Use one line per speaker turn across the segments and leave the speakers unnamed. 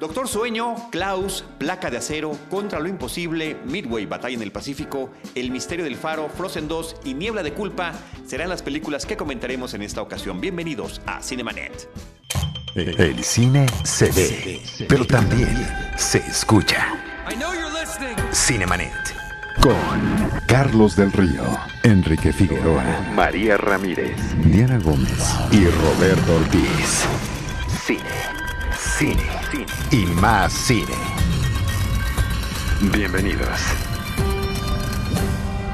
Doctor Sueño, Klaus, Placa de Acero, Contra lo Imposible, Midway, Batalla en el Pacífico, El Misterio del Faro, Frozen 2 y Niebla de Culpa serán las películas que comentaremos en esta ocasión. Bienvenidos a Cinemanet.
El cine se ve, pero también se escucha. Cinemanet. Con Carlos del Río, Enrique Figueroa, María Ramírez, Diana Gómez y Roberto Ortiz. Cine, cine, cine y más cine. Bienvenidos.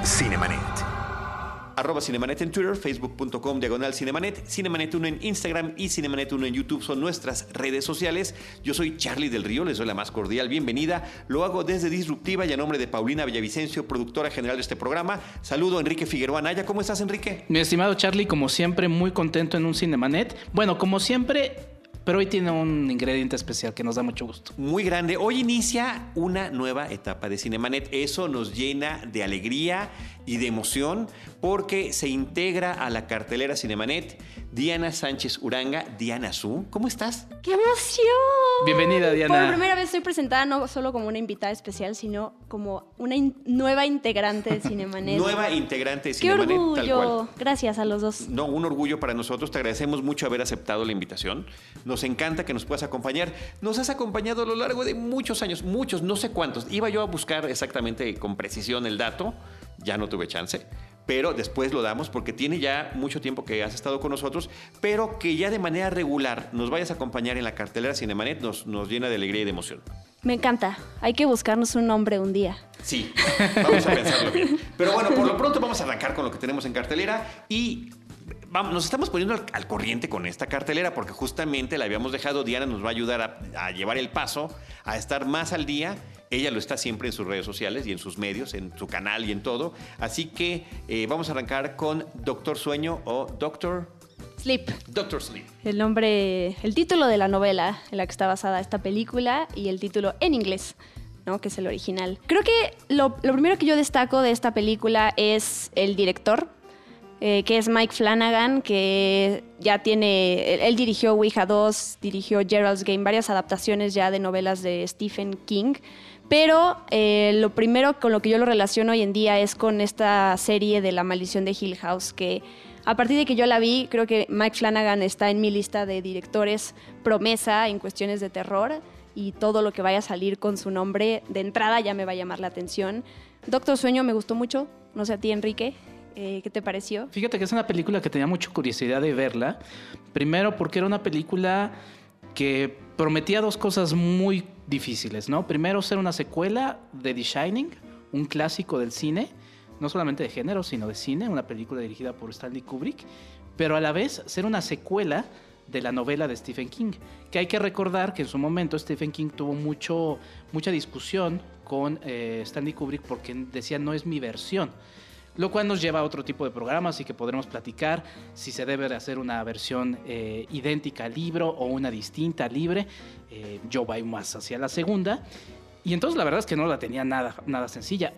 Cinemanet.
Arroba Cinemanet en Twitter, facebook.com diagonal Cinemanet, Cinemanet 1 en Instagram y Cinemanet 1 en YouTube son nuestras redes sociales. Yo soy Charlie del Río, les doy la más cordial bienvenida. Lo hago desde Disruptiva y a nombre de Paulina Villavicencio, productora general de este programa. Saludo a Enrique Figueroa Naya. ¿Cómo estás, Enrique?
Mi estimado Charlie, como siempre, muy contento en un Cinemanet. Bueno, como siempre, pero hoy tiene un ingrediente especial que nos da mucho gusto.
Muy grande. Hoy inicia una nueva etapa de Cinemanet. Eso nos llena de alegría y de emoción porque se integra a la cartelera Cinemanet Diana Sánchez Uranga, Diana Su. ¿Cómo estás?
¡Qué emoción!
Bienvenida, Diana.
Por primera vez estoy presentada no solo como una invitada especial, sino como una in- nueva integrante de Cinemanet.
Nueva integrante de
¡Qué
Cinemanet, tal
orgullo!
cual.
Gracias a los dos.
No, un orgullo para nosotros. Te agradecemos mucho haber aceptado la invitación. Nos encanta que nos puedas acompañar. Nos has acompañado a lo largo de muchos años, muchos, no sé cuántos. Iba yo a buscar exactamente con precisión el dato. Ya no tuve chance. Pero después lo damos porque tiene ya mucho tiempo que has estado con nosotros, pero que ya de manera regular nos vayas a acompañar en la cartelera Cinemanet nos, nos llena de alegría y de emoción.
Me encanta. Hay que buscarnos un nombre un día.
Sí, vamos a pensarlo bien. Pero bueno, por lo pronto vamos a arrancar con lo que tenemos en cartelera y vamos, nos estamos poniendo al, al corriente con esta cartelera porque justamente la habíamos dejado. Diana nos va a ayudar a, a llevar el paso, a estar más al día. Ella lo está siempre en sus redes sociales y en sus medios, en su canal y en todo. Así que eh, vamos a arrancar con Doctor Sueño o Doctor,
Sleep.
Doctor Sleep.
El nombre, el título de la novela en la que está basada esta película y el título en inglés, ¿no? Que es el original. Creo que lo, lo primero que yo destaco de esta película es el director, eh, que es Mike Flanagan, que ya tiene, él, él dirigió Ouija 2, dirigió Gerald's Game, varias adaptaciones ya de novelas de Stephen King. Pero eh, lo primero con lo que yo lo relaciono hoy en día es con esta serie de La maldición de Hill House, que a partir de que yo la vi, creo que Mike Flanagan está en mi lista de directores promesa en cuestiones de terror y todo lo que vaya a salir con su nombre de entrada ya me va a llamar la atención. Doctor Sueño me gustó mucho, no sé a ti Enrique, eh, ¿qué te pareció?
Fíjate que es una película que tenía mucha curiosidad de verla. Primero porque era una película que prometía dos cosas muy difíciles, ¿no? Primero ser una secuela de The Shining, un clásico del cine, no solamente de género, sino de cine, una película dirigida por Stanley Kubrick, pero a la vez ser una secuela de la novela de Stephen King, que hay que recordar que en su momento Stephen King tuvo mucho, mucha discusión con eh, Stanley Kubrick porque decía no es mi versión. Lo cual nos lleva a otro tipo de programas y que podremos platicar si se debe de hacer una versión eh, idéntica al libro o una distinta libre. Eh, yo voy más hacia la segunda. Y entonces la verdad es que no la tenía nada, nada sencilla.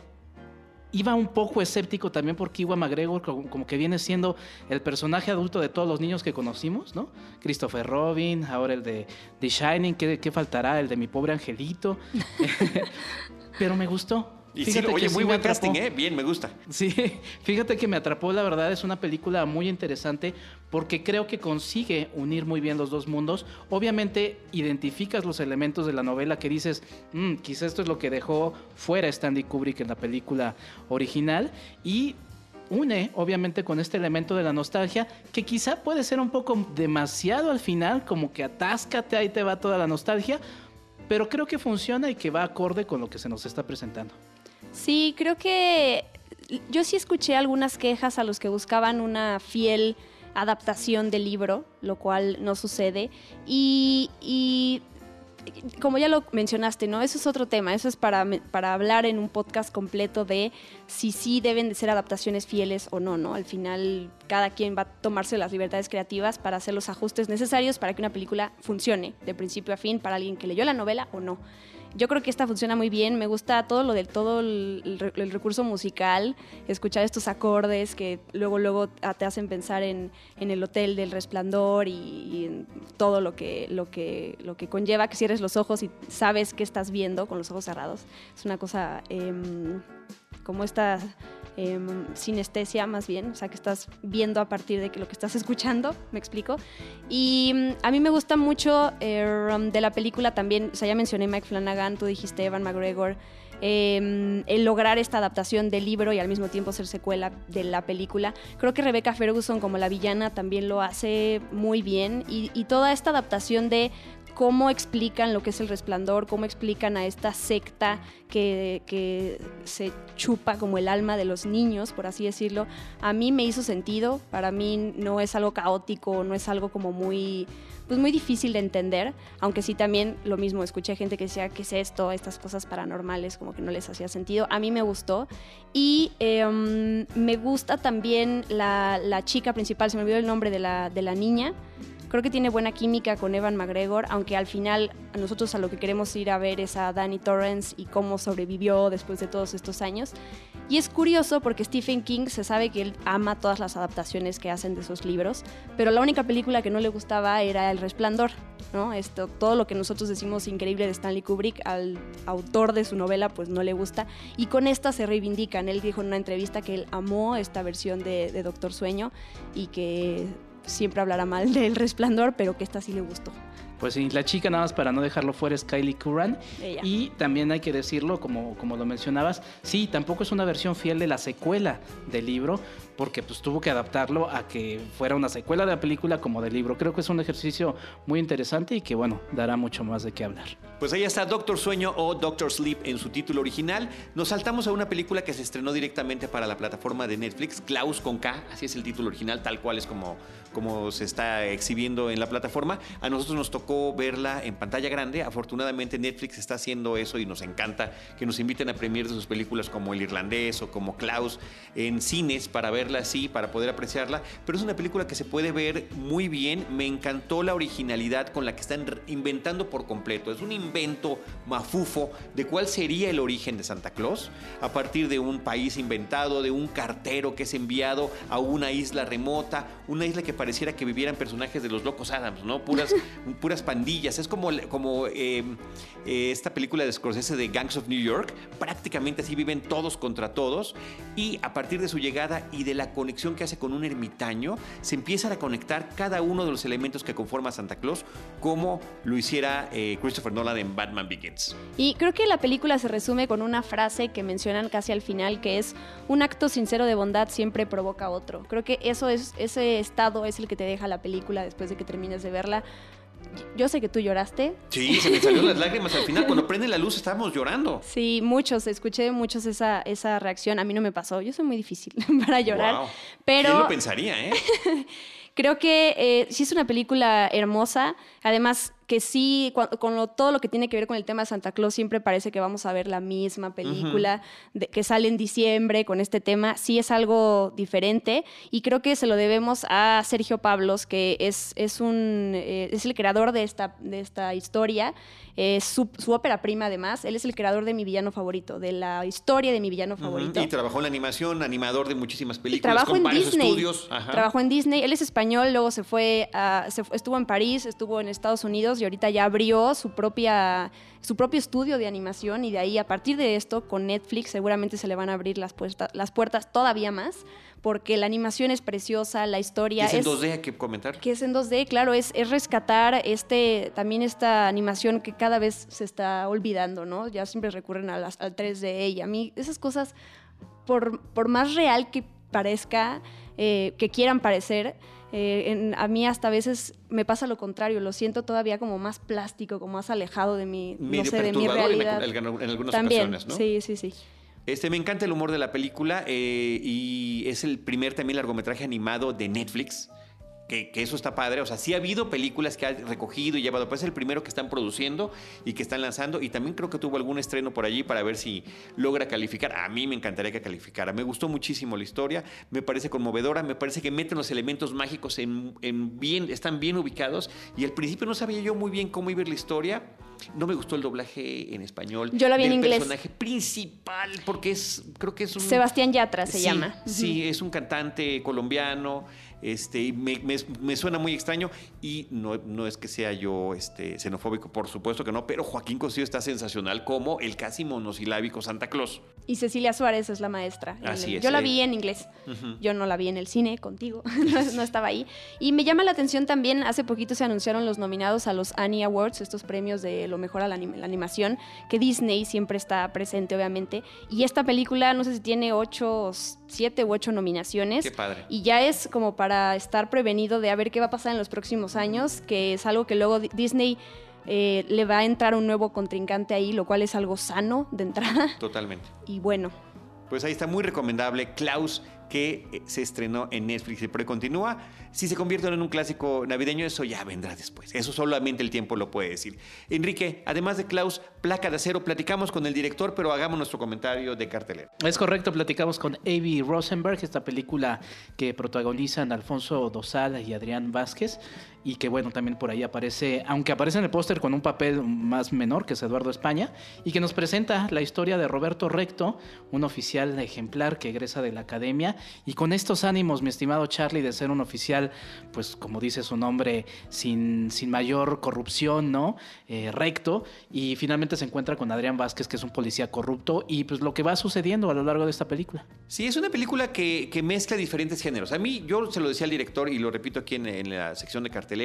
Iba un poco escéptico también porque Iwan McGregor como, como que viene siendo el personaje adulto de todos los niños que conocimos, ¿no? Christopher Robin, ahora el de The Shining, ¿qué, qué faltará? El de mi pobre angelito. Pero me gustó.
Y sí, oye,
sí
muy buen casting, ¿eh? Bien, me gusta.
Sí, fíjate que me atrapó, la verdad es una película muy interesante porque creo que consigue unir muy bien los dos mundos. Obviamente identificas los elementos de la novela que dices, "Mm, quizá esto es lo que dejó fuera Stanley Kubrick en la película original y une obviamente con este elemento de la nostalgia que quizá puede ser un poco demasiado al final, como que atáscate, ahí te va toda la nostalgia, pero creo que funciona y que va acorde con lo que se nos está presentando.
Sí, creo que yo sí escuché algunas quejas a los que buscaban una fiel adaptación del libro, lo cual no sucede. Y, como ya lo mencionaste, ¿no? Eso es otro tema, eso es para, para hablar en un podcast completo de si sí deben de ser adaptaciones fieles o no, ¿no? Al final cada quien va a tomarse las libertades creativas para hacer los ajustes necesarios para que una película funcione de principio a fin para alguien que leyó la novela o no. Yo creo que esta funciona muy bien. Me gusta todo lo del todo el, recurso musical, escuchar estos acordes que luego luego te hacen pensar en, el hotel del resplandor y, en todo lo que, lo, que, lo que conlleva que cierres los ojos y sabes qué estás viendo con los ojos cerrados. Es una cosa em, como esta Em, sinestesia más bien, o sea, que estás viendo a partir de que lo que estás escuchando, me explico. Y mm, a mí me gusta mucho er, de la película también, o sea, ya mencioné Mike Flanagan, tú dijiste Evan McGregor, em, el lograr esta adaptación del libro y al mismo tiempo ser secuela de la película. Creo que Rebecca Ferguson como la villana también lo hace muy bien y toda esta adaptación de cómo explican lo que es el resplandor, cómo explican a esta secta que, que, se chupa como el alma de los niños, por así decirlo, a mí me hizo sentido, para mí no es algo caótico, no es algo como muy pues muy difícil de entender, aunque sí también lo mismo, escuché gente que decía, ¿qué es esto? Estas cosas paranormales, como que no les hacía sentido. A mí me gustó. Y em, me gusta también la, la, chica principal, se me olvidó el nombre de la, de la niña, Creo que tiene buena química con Evan McGregor, aunque al final nosotros a lo que queremos ir a ver es a Danny Torrance y cómo sobrevivió después de todos estos años. Y es curioso porque Stephen King se sabe que él ama todas las adaptaciones que hacen de sus libros, pero la única película que no le gustaba era El Resplandor. ¿no? Esto, todo lo que nosotros decimos increíble de Stanley Kubrick, al autor de su novela pues no le gusta. Y con esta se reivindican. Él dijo en una entrevista que él amó esta versión de, de Doctor Sueño y que siempre hablará mal del resplandor, pero que esta sí le gustó.
Pues sí, la chica nada más para no dejarlo fuera es Kylie Curran. Y también hay que decirlo, como, como lo mencionabas, sí, tampoco es una versión fiel de la secuela del libro, porque pues tuvo que adaptarlo a que fuera una secuela de la película como del libro. Creo que es un ejercicio muy interesante y que bueno, dará mucho más de qué hablar.
Pues ahí está Doctor Sueño o Doctor Sleep en su título original. Nos saltamos a una película que se estrenó directamente para la plataforma de Netflix, Klaus con K, así es el título original, tal cual es como, como se está exhibiendo en la plataforma. A nosotros nos tocó verla en pantalla grande. Afortunadamente Netflix está haciendo eso y nos encanta que nos inviten a premiar sus películas como El Irlandés o como Klaus en cines para verla así, para poder apreciarla. Pero es una película que se puede ver muy bien. Me encantó la originalidad con la que están inventando por completo. Es un invento mafufo de cuál sería el origen de Santa Claus a partir de un país inventado, de un cartero que es enviado a una isla remota, una isla que pareciera que vivieran personajes de los locos Adams, ¿no? Puras, puras pandillas. Es como, como eh, eh, esta película de Scorsese de Gangs of New York. Prácticamente así viven todos contra todos. Y a partir de su llegada y de la conexión que hace con un ermitaño, se empiezan a conectar cada uno de los elementos que conforma Santa Claus, como lo hiciera eh, Christopher Nolan en Batman Begins.
Y creo que la película se resume con una frase que mencionan casi al final, que es un acto sincero de bondad siempre provoca otro. Creo que eso es, ese estado es el que te deja la película después de que termines de verla. Yo sé que tú lloraste.
Sí, se me salieron las lágrimas al final. Cuando prende la luz estábamos llorando.
Sí, muchos. Escuché muchos esa, esa reacción. A mí no me pasó. Yo soy muy difícil para llorar. Pero...
¿Quién lo pensaría, eh?
Creo que eh, sí es una película hermosa. Además, que sí, con, todo lo que tiene que ver con el tema de Santa Claus, siempre parece que vamos a ver la misma película que sale en diciembre con este tema. Sí es algo diferente y creo que se lo debemos a Sergio Pablos, que es, es, un, eh, es el creador de esta, de esta historia. Es su, ópera prima, además. Él es el creador de mi villano favorito, de la historia de mi villano favorito.
Y trabajó en la animación, animador de muchísimas películas.
trabajó en Disney. Estudios. Trabajó en Disney. Él es español, luego se fue, a, se, estuvo en París, estuvo en Estados Unidos y ahorita ya abrió su propia su propio estudio de animación y de ahí a partir de esto con Netflix seguramente se le van a abrir las, puertas las puertas todavía más porque la animación es preciosa, la historia
es... en 2D, hay que comentar.
Que es en 2D, claro, es, es rescatar este, también esta animación que cada vez se está olvidando, ¿no? Ya siempre recurren a las, al 3D y a mí esas cosas, por, por más real que parezca, eh, que quieran parecer, eh, a mí hasta a veces me pasa lo contrario, lo siento todavía como más plástico, como más alejado de mi, no sé, de mi realidad.
En, algunas ocasiones, ¿no?
Sí, sí, sí.
Este, me encanta el humor de la película eh, y es el primer también largometraje animado de Netflix que, eso está padre. O sea, sí ha habido películas que ha recogido y llevado, pues es el primero que están produciendo y que están lanzando. Y también creo que tuvo algún estreno por allí para ver si logra calificar. A mí me encantaría que calificara. Me gustó muchísimo la historia, me parece conmovedora, me parece que meten los elementos mágicos en, bien, están bien ubicados. Y al principio no sabía yo muy bien cómo iba la historia. No me gustó el doblaje en español.
Yo la vi en inglés.
El personaje principal, porque es, creo que es un...
Sebastián Yatra se llama.
Sí, es un cantante colombiano este, me, me, suena muy extraño y no, no, es que sea yo este, xenofóbico, por supuesto que no, pero Joaquín Cosío está sensacional como el casi monosilábico Santa Claus.
Y Cecilia Suárez es la maestra.
Así es.
Yo la vi en inglés. Yo no la vi en el cine contigo. no, estaba ahí. Y me llama la atención también, hace poquito se anunciaron los nominados a los Annie Awards, estos premios de lo mejor a la, animación, que Disney siempre está presente, obviamente. Y esta película, no sé si tiene ocho, siete u ocho nominaciones.
Qué padre.
Y ya es como para estar prevenido de a ver qué va a pasar en los próximos años, que es algo que luego Disney eh, le va a entrar un nuevo contrincante ahí, lo cual es algo sano de entrada.
Totalmente.
Y bueno.
Pues ahí está muy recomendable. Klaus que eh, se estrenó en Netflix y por continúa. Si se convierte en un clásico navideño, eso ya vendrá después. Eso solamente el tiempo lo puede decir. Enrique, además de Klaus, Placa de Acero, platicamos con el director, pero hagamos nuestro comentario de cartelera.
Es correcto, platicamos con Avi Rosenberg, esta película que protagonizan Alfonso Dosal y Adrián Vázquez y que bueno, también por ahí aparece, aunque aparece en el póster con un papel más menor que es Eduardo España, y que nos presenta la historia de Roberto Recto, un oficial ejemplar que egresa de la academia, y con estos ánimos, mi estimado Charlie, de ser un oficial, pues como dice su nombre, sin, sin mayor corrupción, ¿no? Eh, recto, y finalmente se encuentra con Adrián Vázquez, que es un policía corrupto, y pues lo que va sucediendo a lo largo de esta película.
Sí, es una película que, que mezcla diferentes géneros. A mí, yo se lo decía al director y lo repito aquí en, en la sección de cartel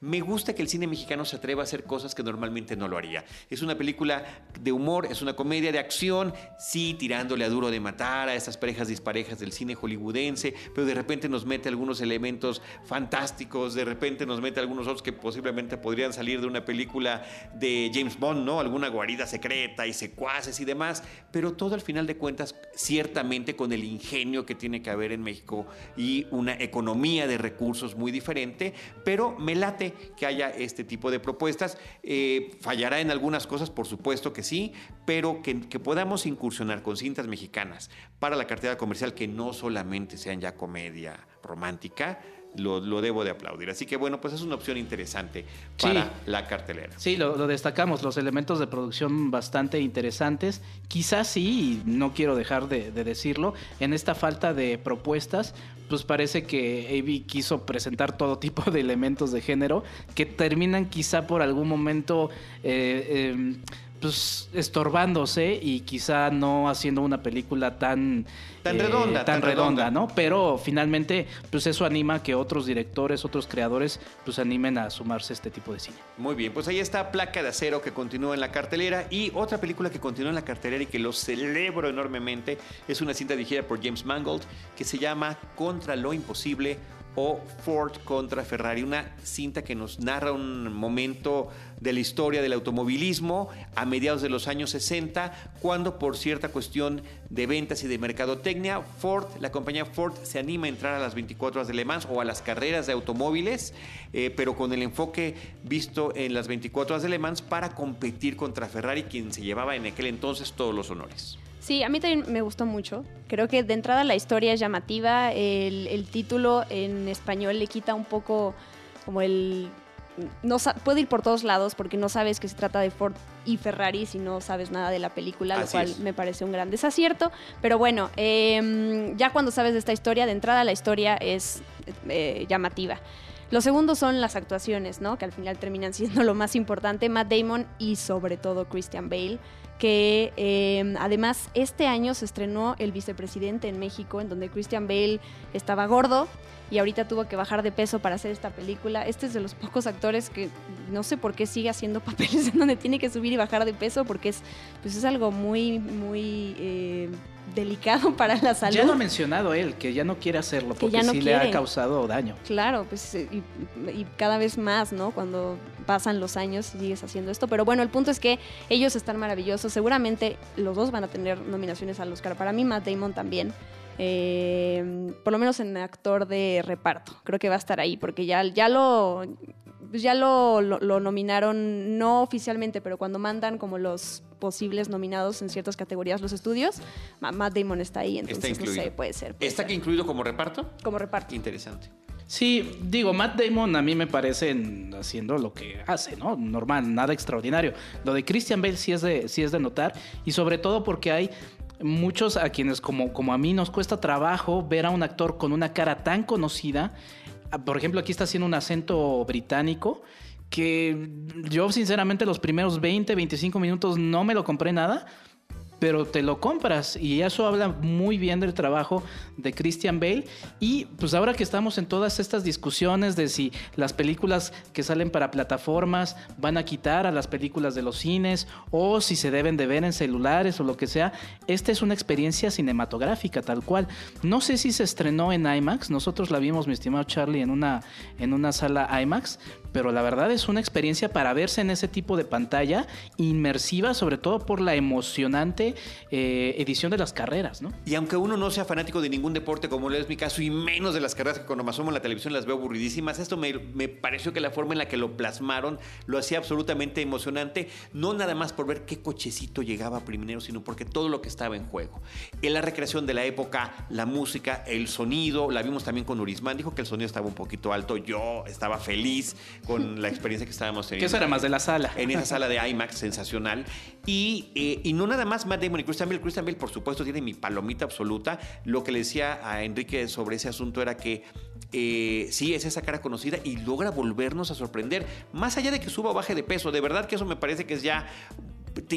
me gusta que el cine mexicano se atreva a hacer cosas que normalmente no lo haría. Es una película de humor, es una comedia de acción, sí, tirándole a duro de matar a estas parejas disparejas del cine hollywoodense, pero de repente nos mete algunos elementos fantásticos, de repente nos mete algunos otros que posiblemente podrían salir de una película de James Bond, ¿no? Alguna guarida secreta y secuaces y demás, pero todo al final de cuentas, ciertamente con el ingenio que tiene que haber en México y una economía de recursos muy diferente, pero me late que haya este tipo de propuestas. Eh, fallará en algunas cosas, por supuesto que sí, pero que, podamos incursionar con cintas mexicanas para la cartera comercial que no solamente sean ya comedia romántica, lo, debo de aplaudir. Así que bueno, pues es una opción interesante para la cartelera.
Sí, lo, destacamos, los elementos de producción bastante interesantes. Quizás sí, y no quiero dejar de, decirlo, en esta falta de propuestas, pues parece que AB quiso presentar todo tipo de elementos de género que terminan quizá por algún momento... Eh, em, pues estorbándose y quizá no haciendo una película tan
tan redonda,
eh, tan, redonda, ¿no? Pero finalmente pues eso anima a que otros directores, otros creadores pues animen a sumarse a este tipo de cine.
Muy bien, pues ahí está Placa de Acero que continúa en la cartelera y otra película que continúa en la cartelera y que lo celebro enormemente es una cinta dirigida por James Mangold que se llama Contra lo imposible o Ford contra Ferrari, una cinta que nos narra un momento de la historia del automovilismo a mediados de los años 60, cuando por cierta cuestión de ventas y de mercadotecnia, Ford, la compañía Ford se anima a entrar a las 24 horas de Le Mans o a las carreras de automóviles, eh, pero con el enfoque visto en las 24 horas de Le Mans para competir contra Ferrari, quien se llevaba en aquel entonces todos los honores.
Sí, a mí también me gustó mucho. Creo que de entrada la historia es llamativa. El, título en español le quita un poco como el... No puede ir por todos lados porque no sabes que se trata de Ford y Ferrari si no sabes nada de la película, lo cual me parece un gran desacierto. Pero bueno, em, ya cuando sabes de esta historia, de entrada la historia es eh, llamativa. Lo segundo son las actuaciones, ¿no? Que al final terminan siendo lo más importante. Matt Damon y sobre todo Christian Bale que em, además este año se estrenó El vicepresidente en México, en donde Christian Bale estaba gordo y ahorita tuvo que bajar de peso para hacer esta película. Este es de los pocos actores que no sé por qué sigue haciendo papeles en donde tiene que subir y bajar de peso, porque es, pues es algo muy, muy... Eh, delicado para la salud.
Ya lo ha mencionado él, que ya no quiere hacerlo porque sí le ha causado daño.
Claro, pues y, y, cada vez más, ¿no? Cuando pasan los años y sigues haciendo esto. Pero bueno, el punto es que ellos están maravillosos. Seguramente los dos van a tener nominaciones al Oscar. Para mí, Matt Damon también. Eh, por lo menos en actor de reparto. Creo que va a estar ahí, porque ya, ya lo. Ya lo, lo, nominaron, no oficialmente, pero cuando mandan como los posibles nominados en ciertas categorías los estudios, Matt Damon está ahí, entonces no sé, puede ser.
¿Está aquí incluido como reparto?
Como reparto.
Interesante.
Sí, digo, Matt Damon a mí me parece haciendo lo que hace, ¿no? Normal, nada extraordinario. Lo de Christian Bale sí es de, sí es de notar, y sobre todo porque hay muchos a quienes como, como a mí nos cuesta trabajo ver a un actor con una cara tan conocida. Ah, por ejemplo, aquí está haciendo un acento británico que yo sinceramente los primeros 20, 25 minutos no me lo compré nada pero te lo compras. Y eso habla muy bien del trabajo de Christian Bale. Y pues ahora que estamos en todas estas discusiones de si las películas que salen para plataformas van a quitar a las películas de los cines o si se deben de ver en celulares o lo que sea, esta es una experiencia cinematográfica tal cual. No sé si se estrenó en IMAX, nosotros la vimos mi estimado Charlie en una en una sala IMAX, pero la verdad es una experiencia para verse en ese tipo de pantalla inmersiva, sobre todo por la emocionante eh, edición de las carreras, ¿no?
Y aunque uno no sea fanático de ningún deporte, como lo es mi caso, y menos de las carreras que cuando me asomo en la televisión las veo aburridísimas, esto me, me pareció que la forma en la que lo plasmaron lo hacía absolutamente emocionante, no nada más por ver qué cochecito llegaba primero, sino porque todo lo que estaba en juego. En la recreación de la época, la música, el sonido, la vimos también con Urisman, dijo que el sonido estaba un poquito alto, yo estaba feliz con la experiencia que estábamos teniendo.
Que eso era más de la sala.
En esa sala de IMAX, sensacional. Y, eh, y no nada más Matt Damon y Christian Bale. Christian Bale, por supuesto, tiene mi palomita absoluta. Lo que le decía a Enrique sobre ese asunto era que eh, sí, es esa cara conocida y logra volvernos a sorprender. Más allá de que suba o baje de peso, de verdad que eso me parece que es ya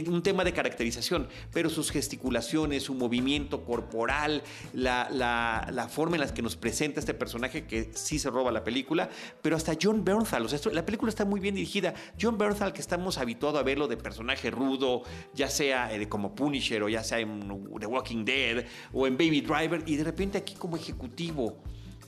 un tema de caracterización, pero sus gesticulaciones, su movimiento corporal, la, la, forma en la que nos presenta este personaje que sí se roba la película, pero hasta John Bernthal, o sea, la película está muy bien dirigida. John Bernthal, que estamos habituados a verlo de personaje rudo, ya sea eh, como Punisher o ya sea en The Walking Dead o en Baby Driver, y de repente aquí como ejecutivo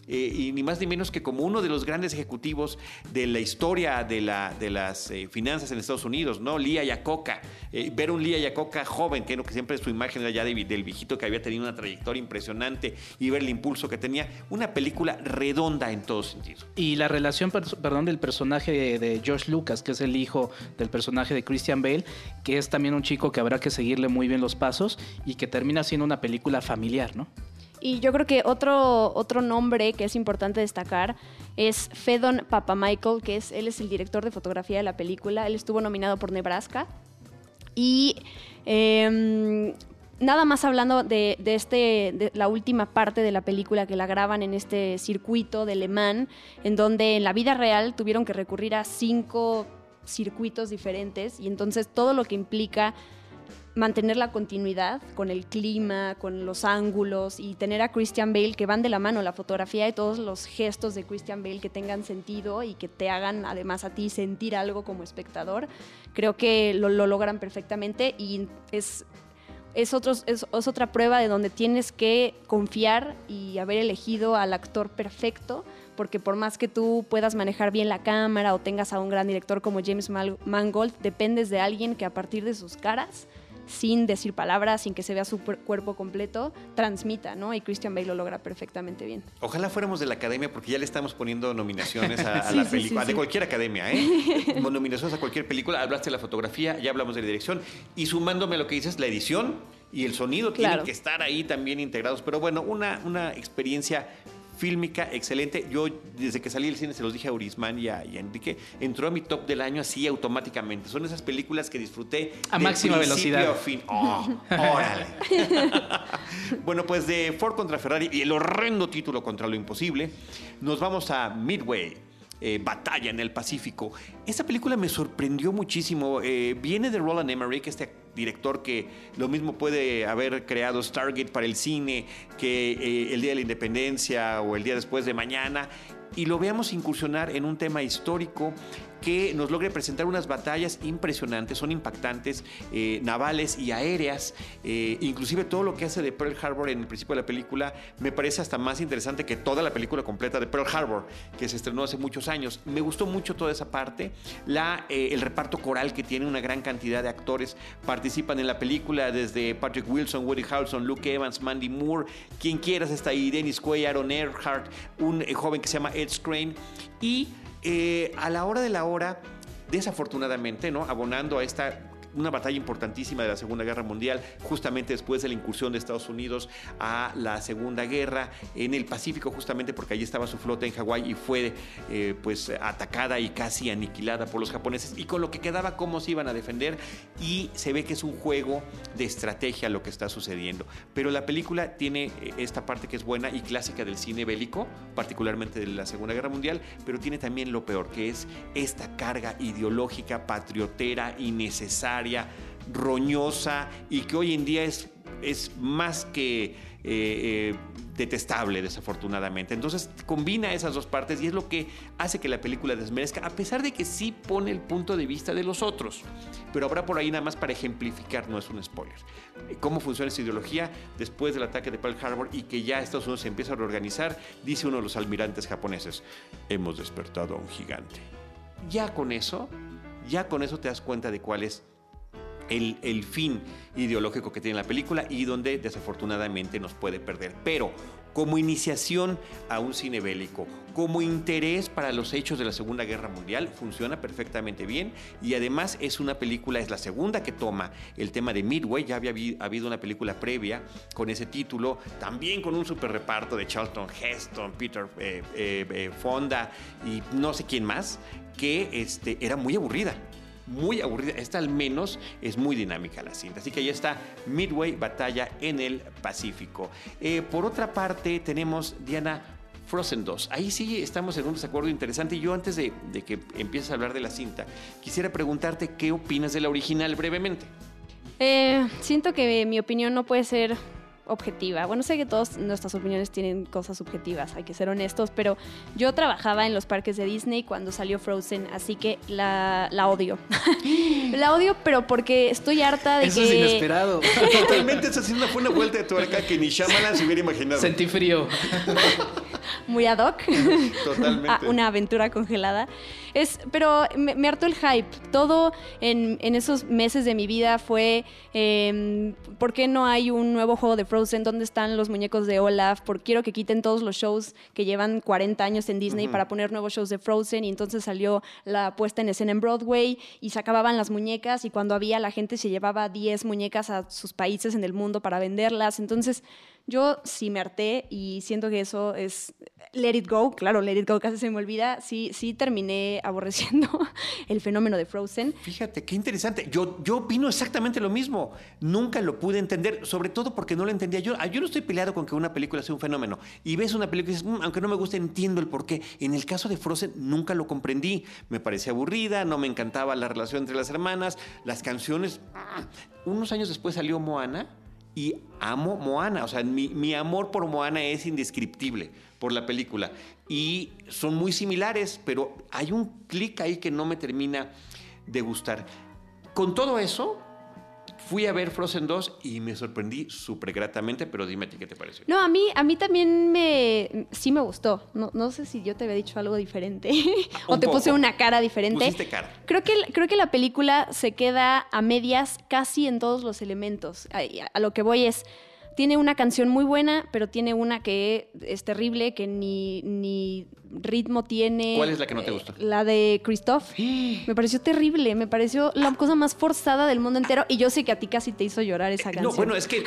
eh, y ni más ni menos que como uno de los grandes ejecutivos de la historia de, la, de las eh, finanzas en Estados Unidos, ¿no? Lía Yacoca. Eh, ver un Lía Yacoca joven, que, que siempre su imagen era ya del viejito que había tenido una trayectoria impresionante y ver el impulso que tenía. Una película redonda en todo sentido.
Y la relación, perdón, del personaje de, de George Lucas, que es el hijo del personaje de Christian Bale, que es también un chico que habrá que seguirle muy bien los pasos y que termina siendo una película familiar, ¿no?
Y yo creo que otro, otro nombre que es importante destacar es Fedon Papamichael, que es, él es el director de fotografía de la película. Él estuvo nominado por Nebraska. Y em, nada más hablando de, este, de la última parte de la película que la graban en este circuito de Le Mans, en donde en la vida real tuvieron que recurrir a cinco circuitos diferentes y entonces todo lo que implica mantener la continuidad con el clima, con los ángulos y tener a Christian Bale que van de la mano, la fotografía y todos los gestos de Christian Bale que tengan sentido y que te hagan además a ti sentir algo como espectador. Creo que lo, logran perfectamente y es, es, es, es otra prueba de donde tienes que confiar y haber elegido al actor perfecto porque por más que tú puedas manejar bien la cámara o tengas a un gran director como James Mangold, dependes de alguien que a partir de sus caras sin decir palabras, sin que se vea su cuerpo completo, transmita, ¿no? Y Christian Bale lo logra perfectamente bien.
Ojalá fuéramos de la academia, porque ya le estamos poniendo nominaciones a, la película, de cualquier academia, ¿eh? nominaciones a cualquier película, hablaste de la fotografía, ya hablamos de la dirección, y sumándome a lo que dices, la edición y el sonido tienen que estar ahí también integrados. Pero bueno, una, una experiencia fílmica excelente. Yo, desde que salí del cine, se los dije a Urisman y a, Enrique, entró a mi top del año así automáticamente. Son esas películas que disfruté
a máxima velocidad.
A fin. Oh, órale. bueno, pues de Ford contra Ferrari y el horrendo título contra lo imposible, nos vamos a Midway. Eh, batalla en el Pacífico. Esta película me sorprendió muchísimo. Eh, viene de Roland Emmerich, este director que lo mismo puede haber creado Stargate para el cine que eh, El Día de la Independencia o El Día Después de Mañana. Y lo veamos incursionar en un tema histórico que nos logre presentar unas batallas impresionantes, son impactantes, eh, navales y aéreas. Eh, inclusive todo lo que hace de Pearl Harbor en el principio de la película me parece hasta más interesante que toda la película completa de Pearl Harbor, que se estrenó hace muchos años. Me gustó mucho toda esa parte. La, eh, el reparto coral que tiene una gran cantidad de actores participan en la película, desde Patrick Wilson, Woody Harrelson, Luke Evans, Mandy Moore, quien quieras, está ahí, Dennis Quaid, Aaron Earhart, un joven que se llama Ed Skrein. Y eh, a la hora de la hora, desafortunadamente, ¿no? Abonando a esta una batalla importantísima de la Segunda Guerra Mundial, justamente después de la incursión de Estados Unidos a la Segunda Guerra en el Pacífico, justamente porque allí estaba su flota en Hawái y fue eh, pues atacada y casi aniquilada por los japoneses. Y con lo que quedaba, cómo se iban a defender. Y se ve que es un juego de estrategia lo que está sucediendo. Pero la película tiene eh, esta parte que es buena y clásica del cine bélico, particularmente de la Segunda Guerra Mundial, pero tiene también lo peor, que es esta carga ideológica, patriotera, innecesaria roñosa y que hoy en día es, es más que eh, eh, detestable, desafortunadamente. Entonces combina esas dos partes y es lo que hace que la película desmerezca, a pesar de que sí pone el punto de vista de los otros. Pero habrá por ahí nada más para ejemplificar, no es un spoiler. Cómo funciona esa ideología después del ataque de Pearl Harbor y que ya Estados Unidos se empieza a reorganizar, dice uno de los almirantes japoneses, hemos despertado a un gigante. Ya con eso, ya con eso te das cuenta de cuál es el, fin ideológico que tiene la película y donde desafortunadamente nos puede perder. Pero como iniciación a un cine bélico, como interés para los hechos de la Segunda Guerra Mundial, funciona perfectamente bien y además es una película, es la segunda que toma el tema de Midway, ya había habido una película previa con ese título, también con un super reparto de Charlton Heston, Peter eh, eh, eh, Fonda y no sé quién más, que este, era muy aburrida muy aburrida. Esta al menos es muy dinámica la cinta. Así que ahí está Midway, Batalla en el Pacífico. Eh, por otra parte, tenemos Diana Frozen 2. Ahí sí estamos en un desacuerdo interesante. Y yo antes de, que empieces a hablar de la cinta, quisiera preguntarte qué opinas de la original brevemente.
Eh, siento que mi opinión no puede ser objetiva. Bueno, sé que todas nuestras opiniones tienen cosas subjetivas, hay que ser honestos, pero yo trabajaba en los parques de Disney cuando salió Frozen, así que la, la odio. la odio, pero porque estoy harta de
Eso
que...
es inesperado.
Totalmente, esa una, fue una vuelta de tuerca que ni Shyamalan se hubiera imaginado.
Sentí frío.
Muy ad hoc.
Totalmente.
Ah, una aventura congelada. Es, pero me, hartó el hype. Todo en, esos meses de mi vida fue, eh, ¿por qué no hay un nuevo juego de Frozen? ¿Dónde están los muñecos de Olaf? Porque quiero que quiten todos los shows que llevan 40 años en Disney para poner nuevos shows de Frozen. Y entonces salió la puesta en escena en Broadway y se acababan las muñecas y cuando había la gente se llevaba 10 muñecas a sus países en el mundo para venderlas. Entonces yo sí me harté y siento que eso es Let It Go, claro, Let It Go casi se me olvida, sí, sí terminé aborreciendo el fenómeno de Frozen.
Fíjate, qué interesante. Yo, yo opino exactamente lo mismo. Nunca lo pude entender, sobre todo porque no lo entendía. Yo, yo no estoy peleado con que una película sea un fenómeno. Y ves una película y dices, mm, aunque no me guste, entiendo el porqué. En el caso de Frozen, nunca lo comprendí. Me parecía aburrida, no me encantaba la relación entre las hermanas, las canciones. Mm. Unos años después salió Moana y amo Moana. O sea, mi, amor por Moana es indescriptible por la película. Y son muy similares, pero hay un clic ahí que no me termina de gustar. Con todo eso, Fui a ver Frozen 2 y me sorprendí súper gratamente, pero dime a ti qué te pareció.
No, a mí, a mí también me, sí me gustó. No, no sé si yo te había dicho algo diferente o te puse una cara diferente.
Pusiste cara.
Creo que, creo que la película se queda a medias casi en todos los elementos. a lo que voy es tiene una canción muy buena, pero tiene una que es terrible, que ni, ni ritmo tiene.
¿Cuál es la que no te gusta?
La de Christoph. Me pareció terrible, me pareció la cosa más forzada del mundo entero. Y yo sé que a ti casi te hizo llorar esa canción.
No, bueno, es que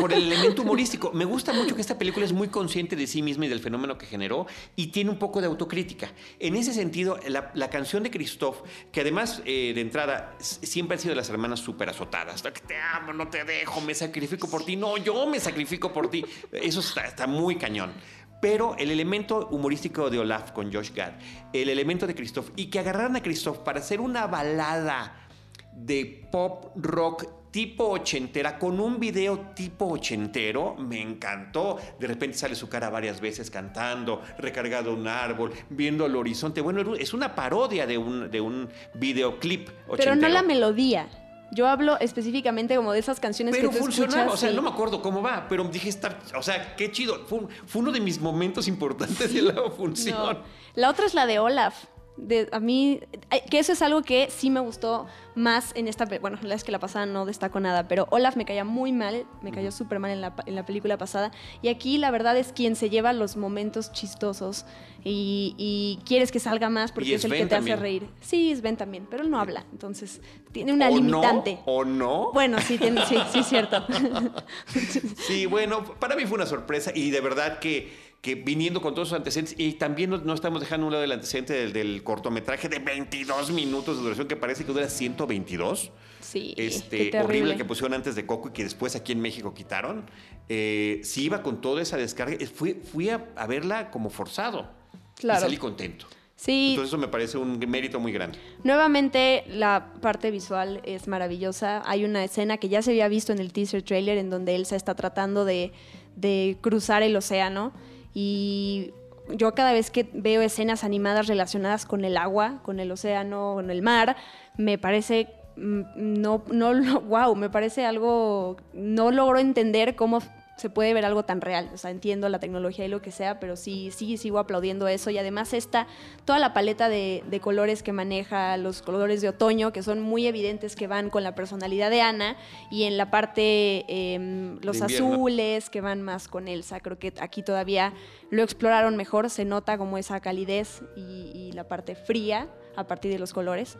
por, el elemento humorístico. Me gusta mucho que esta película es muy consciente de sí misma y del fenómeno que generó y tiene un poco de autocrítica. En ese sentido, la, canción de Christoph, que además eh, de entrada siempre han sido las hermanas súper azotadas. Te amo, no te dejo, me sacrifico por ti. No, yo me sacrifico por ti. Eso está, muy cañón. Pero el elemento humorístico de Olaf con Josh Gad, el elemento de Christoph, y que agarraran a Christoph para hacer una balada de pop rock tipo ochentera, con un video tipo ochentero, me encantó. De repente sale su cara varias veces cantando, recargado un árbol, viendo el horizonte. Bueno, es una parodia de un, de un videoclip ochentero.
Pero no la melodía. Yo hablo específicamente como de esas canciones
pero
que tú
funcionaba,
escuchas,
o sea,
sí.
no me acuerdo cómo va, pero dije, está, o sea, qué chido. Fue, fue uno de mis momentos importantes de la función.
No. La otra es la de Olaf. De, a mí, eh, que eso es algo que sí me gustó más en esta, bueno, la es que la pasada no destaco nada, pero Olaf me caía muy mal, me cayó súper mal en la, en la película pasada, y aquí la verdad es quien se lleva los momentos chistosos y, y quieres que salga más porque es,
es
el
Ben
que te
también.
hace reír. Sí, es Ben también, pero él no habla, entonces tiene una
¿O
limitante.
No, ¿O no?
Bueno, sí, tiene, sí, sí, es cierto.
Sí, bueno, para mí fue una sorpresa y de verdad que, que viniendo con todos sus antecedentes, y también no, no estamos dejando a un lado el antecedente del, del cortometraje de 22 minutos de duración que parece que dura 122.
Sí,
este, horrible que pusieron antes de Coco y que después aquí en México quitaron. Eh, sí iba con toda esa descarga. Fui, fui a, a verla como forzado.
Claro.
Y salí contento.
Sí,
Entonces eso me parece un mérito muy grande.
Nuevamente la parte visual es maravillosa. Hay una escena que ya se había visto en el teaser trailer en donde Elsa está tratando de, de cruzar el océano y yo cada vez que veo escenas animadas relacionadas con el agua, con el océano, con el mar, me parece mm, no no wow, me parece algo no logro entender cómo se puede ver algo tan real. O sea, entiendo la tecnología y lo que sea, pero sí, sí sigo aplaudiendo eso. Y además está toda la paleta de, de colores que maneja, los colores de otoño, que son muy evidentes que van con la personalidad de Ana. Y en la parte, eh, los azules, que van más con Elsa. Creo que aquí todavía lo exploraron mejor. Se nota como esa calidez y, y la parte fría a partir de los colores.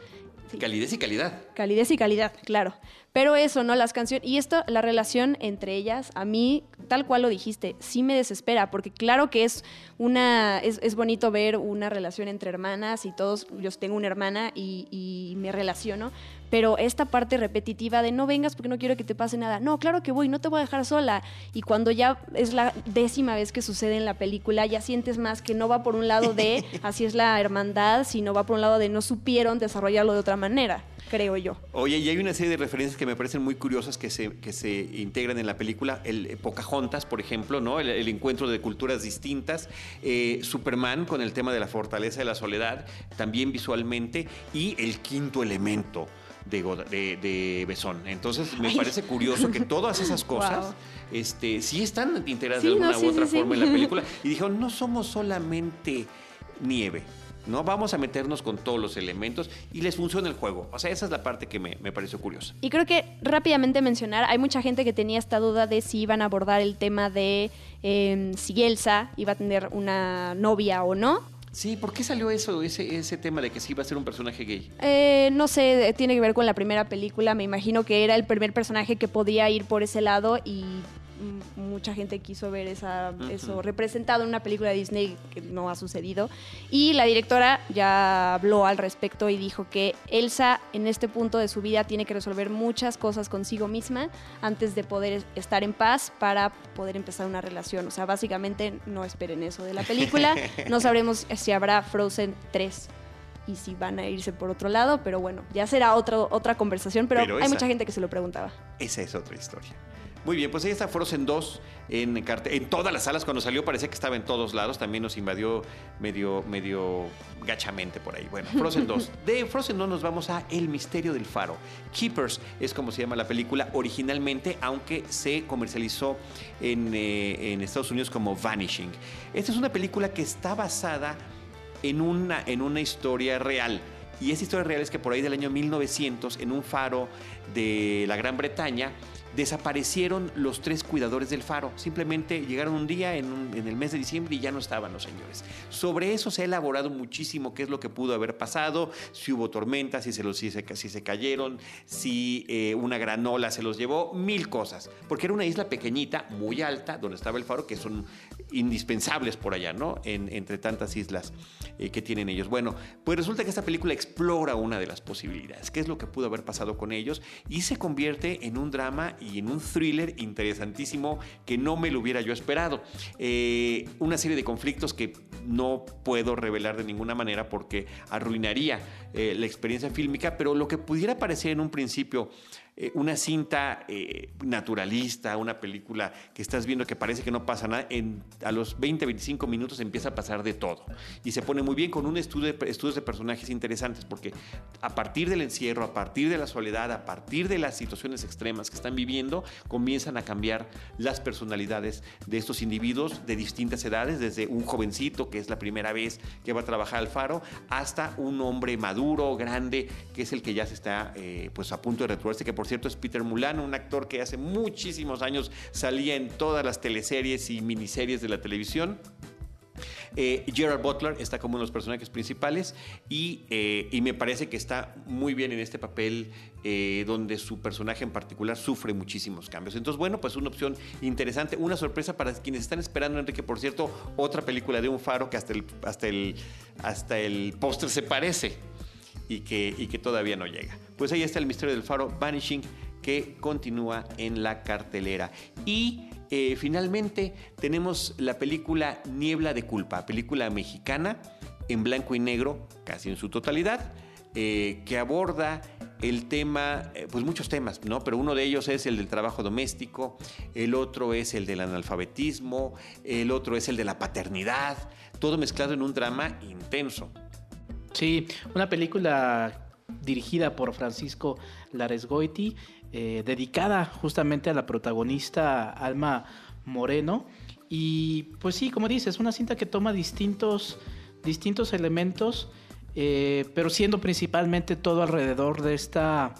Sí.
Calidez y calidad.
Calidez y calidad, claro. Pero eso, ¿no? Las canciones. Y esto, la relación entre ellas, a mí, tal cual lo dijiste, sí me desespera, porque claro que es una. Es, es bonito ver una relación entre hermanas y todos. Yo tengo una hermana y, y me relaciono. Pero esta parte repetitiva de no vengas porque no quiero que te pase nada. No, claro que voy, no te voy a dejar sola. Y cuando ya es la décima vez que sucede en la película, ya sientes más que no va por un lado de así es la hermandad, sino va por un lado de no supieron desarrollarlo de otra manera, creo yo.
Oye, y hay una serie de referencias que me parecen muy curiosas que se, que se integran en la película. El eh, Pocahontas, por ejemplo, ¿no? El, el encuentro de culturas distintas. Eh, Superman con el tema de la fortaleza de la soledad, también visualmente. Y el quinto elemento de, de, de Besón. Entonces, me
Ay.
parece curioso que todas esas cosas
Wow.
este, sí están integradas
Sí,
de alguna
no,
u otra
sí.
forma en la película. Y dijeron, no somos solamente nieve. ¿no? Vamos a meternos con todos los elementos y les funciona el juego. O sea, esa es la parte que me, me pareció curiosa.
Y creo que rápidamente mencionar, hay mucha gente que tenía esta duda de si iban a abordar el tema de eh, si Elsa iba a tener una novia o no.
Sí, ¿por qué salió eso, ese, ese tema de que sí iba a ser un personaje gay?
Eh, no sé, tiene que ver con la primera película. Me imagino que era el primer personaje que podía ir por ese lado y mucha gente quiso ver esa, eso representado en una película de Disney que no ha sucedido. Y la directora ya habló al respecto y dijo que Elsa en este punto de su vida tiene que resolver muchas cosas consigo misma antes de poder es- estar en paz para poder empezar una relación. O sea, básicamente no esperen eso de la película. No sabremos si habrá Frozen 3 y si van a irse por otro lado, pero bueno, ya será otro, otra conversación, pero,
Pero
hay
esa-
mucha gente que se lo preguntaba.
Esa es otra historia. Muy bien, pues ahí está Frozen 2 en, en todas las salas. Cuando salió parecía que estaba en todos lados. También nos invadió medio, medio gachamente por ahí. Bueno, Frozen 2. De Frozen 2 nos vamos a El misterio del faro. Keepers es como se llama la película originalmente, aunque se comercializó en, eh, en Estados Unidos como Vanishing. Esta es una película que está basada en una, en una historia real. Y esa historia real es que por ahí del año 1900, en un faro de la Gran Bretaña, desaparecieron los tres cuidadores del faro. Simplemente llegaron un día en, el mes de diciembre y ya no estaban los señores. Sobre eso se ha elaborado muchísimo qué es lo que pudo haber pasado, si hubo tormentas, si se cayeron, si eh, una granola se los llevó, mil cosas. Porque era una isla pequeñita, muy alta, donde estaba el faro, que son indispensables por allá, ¿no? En- entre tantas islas eh, que tienen ellos. Bueno, pues resulta que esta película explora una de las posibilidades, qué es lo que pudo haber pasado con ellos, y se convierte en un drama y en un thriller interesantísimo que no me lo hubiera yo esperado. Eh, una serie de conflictos que no puedo revelar de ninguna manera porque arruinaría eh, la experiencia fílmica, pero lo que pudiera parecer en un principio eh, una cinta eh, naturalista, una película que estás viendo que parece que no pasa nada, en, a los 20, 25 minutos empieza a pasar de todo. Y se pone muy bien con un estudio de, estudios de personajes interesantes, porque a partir del encierro, a partir de la soledad, a partir de las situaciones extremas que están viviendo, comienzan a cambiar las personalidades de estos individuos de distintas edades, desde un jovencito que es la primera vez que va a trabajar al faro, hasta un hombre maduro, grande, que es el que ya se está eh, pues a punto de retirarse, que por cierto es Peter Mulano, un actor que hace muchísimos años salía en todas las teleseries y miniseries de la televisión. Eh, Gerard Butler está como uno de los personajes principales y, eh, y, me parece que está muy bien en este papel eh, donde su personaje en particular sufre muchísimos cambios. Entonces, bueno, pues una opción interesante, una sorpresa para quienes están esperando, Enrique, por cierto, otra película de un faro que hasta el, hasta el, hasta el póster se parece y que, y que todavía no llega. Pues ahí está el misterio del faro Vanishing que continúa en la cartelera. Y eh, finalmente tenemos la película Niebla de Culpa, película mexicana en blanco y negro, casi en su totalidad, eh, que aborda el tema, eh, pues muchos temas, ¿no? Pero uno de ellos es el del trabajo doméstico, el otro es el del analfabetismo, el otro es el de la paternidad, todo mezclado en un drama intenso.
Sí, una película dirigida por Francisco Laresgoiti, eh, dedicada justamente a la protagonista Alma Moreno. Y pues sí, como dices, una cinta que toma distintos, distintos elementos, eh, pero siendo principalmente todo alrededor de esta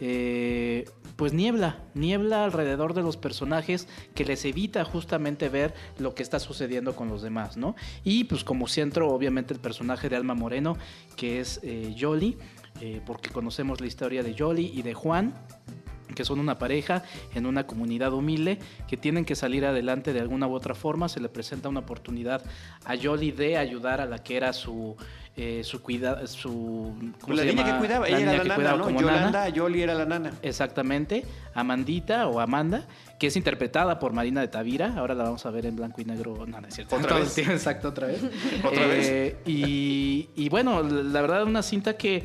eh, pues niebla, niebla alrededor de los personajes que les evita justamente ver lo que está sucediendo con los demás, ¿no? Y pues como centro, obviamente, el personaje de Alma Moreno, que es eh, Jolly, eh, porque conocemos la historia de Jolly y de Juan, que son una pareja en una comunidad humilde que tienen que salir adelante de alguna u otra forma. Se le presenta una oportunidad a Jolly de ayudar a la que era su eh, su cuida, su
la niña que cuidaba, ella era la nana, ¿no? Yolanda, Yoli era la nana.
Exactamente, Amandita o Amanda, que es interpretada por Marina de Tavira, ahora la vamos a ver en blanco y negro, no, es cierto.
¿Otra vez?
Exacto, otra vez.
¿Otra vez?
Eh, y, y bueno, la verdad una cinta que,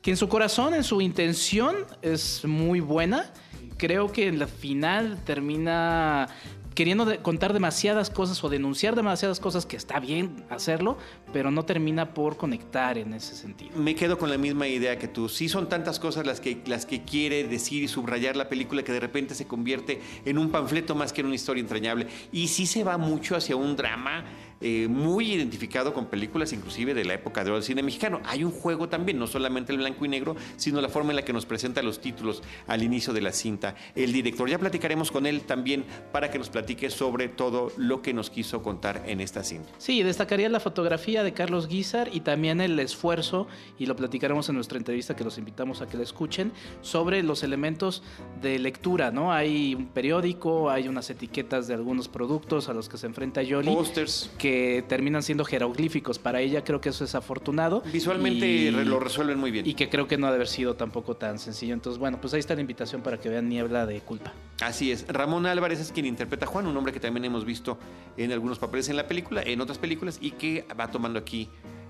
que en su corazón, en su intención es muy buena. Creo que en la final termina queriendo contar demasiadas cosas o denunciar demasiadas cosas que está bien hacerlo, pero no termina por conectar en ese sentido.
Me quedo con la misma idea que tú. Sí son tantas cosas las que, las que quiere decir y subrayar la película que de repente se convierte en un panfleto más que en una historia entrañable. Y sí se va mucho hacia un drama eh, muy identificado con películas inclusive de la época de oro del cine mexicano. Hay un juego también, no solamente el blanco y negro, sino la forma en la que nos presenta los títulos al inicio de la cinta. El director, ya platicaremos con él también para que nos platique sobre todo lo que nos quiso contar en esta cinta.
Sí, destacaría la fotografía de Carlos Guizar y también el esfuerzo, y lo platicaremos en nuestra entrevista que los invitamos a que la escuchen, sobre los elementos de lectura, ¿no? Hay un periódico, hay unas etiquetas de algunos productos a los que se enfrenta Yoli. Que terminan siendo jeroglíficos. Para ella creo que eso es afortunado.
Visualmente lo resuelven muy bien.
Y que creo que no ha de haber sido tampoco tan sencillo. Entonces, bueno, pues ahí está la invitación para que vean Niebla de Culpa.
Así es. Ramón Álvarez es quien interpreta a Juan, un hombre que también hemos visto en algunos papeles en la película, en otras películas, y que va tomando aquí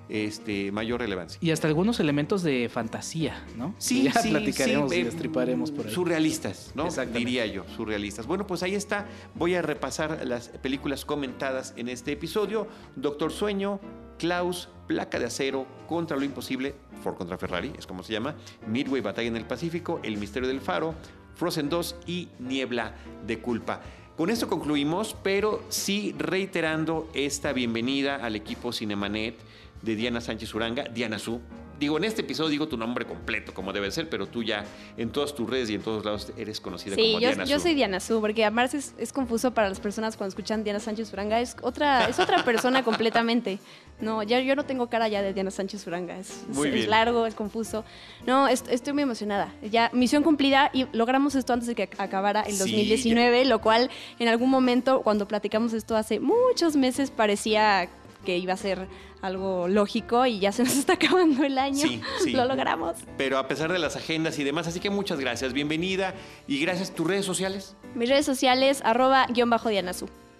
este, mayor relevancia.
Y hasta algunos elementos de fantasía, ¿no?
Sí,
ya
sí,
platicaremos
sí,
y destriparemos por ahí.
Surrealistas, ¿no? Diría yo, surrealistas. Bueno, pues ahí está. Voy a repasar las películas comentadas en este episodio. Doctor Sueño, Klaus, Placa de Acero, Contra lo Imposible, Ford contra Ferrari, es como se llama, Midway Batalla en el Pacífico, El Misterio del Faro, Frozen 2 y Niebla de Culpa. Con esto concluimos, pero sí reiterando esta bienvenida al equipo Cinemanet de Diana Sánchez Uranga, Diana Su. Digo, en este episodio digo tu nombre completo, como debe ser, pero tú ya en todas tus redes y en todos lados eres conocida como
yo,
Diana
yo
Su.
soy Diana Su, porque además es, es, confuso para las personas cuando escuchan Diana Sánchez Uranga. Es otra, es otra persona completamente. No, ya, yo no tengo cara ya de Diana Sánchez Uranga. Es, largo, es confuso. No, est- estoy muy emocionada. Ya, misión cumplida y logramos esto antes de que acabara el
Sí,
2019, lo cual en algún momento, cuando platicamos esto hace muchos meses, parecía que iba a ser algo lógico y ya se nos está acabando el año.
Sí, sí.
Lo logramos.
Pero a pesar de las agendas y demás, así que muchas gracias, bienvenida y gracias. ¿Tus redes sociales?
Mis redes sociales, arroba guion bajo Diana.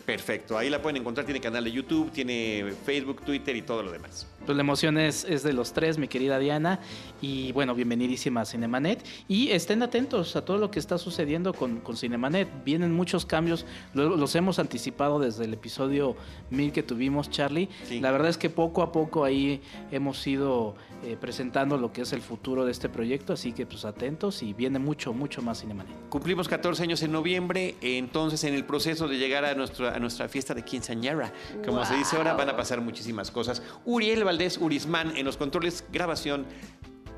Perfecto, ahí la pueden encontrar, tiene canal de YouTube, tiene Facebook, Twitter y todo lo demás.
Pues la emoción es, es, de los tres, mi querida Diana. Y bueno, bienvenidísima a Cinemanet. Y estén atentos a todo lo que está sucediendo con, con Cinemanet. Vienen muchos cambios, los, hemos anticipado desde el episodio 1000 que tuvimos, Charlie. La verdad es que poco a poco ahí hemos ido eh, presentando lo que es el futuro de este proyecto, así que pues atentos y viene mucho, mucho más Cinemanet.
Cumplimos 14 años en noviembre, entonces en el proceso de llegar a nuestra, a nuestra fiesta de quinceañera, como se dice ahora, van a pasar muchísimas cosas. Uriel Valdés Urismán en los controles, grabación,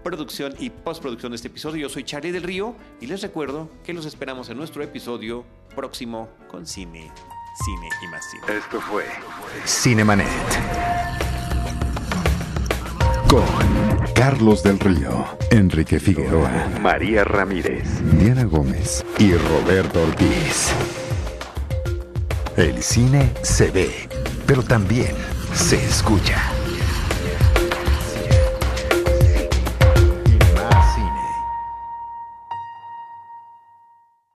producción y postproducción de este episodio. Yo soy Charlie del Río y les recuerdo que los esperamos en nuestro episodio próximo con cine, cine y más cine.
Esto fue Cinemanet. Con Carlos del Río, Enrique Figueroa, María Ramírez, Diana Gómez y Roberto Ortiz. El cine se ve, pero también se escucha.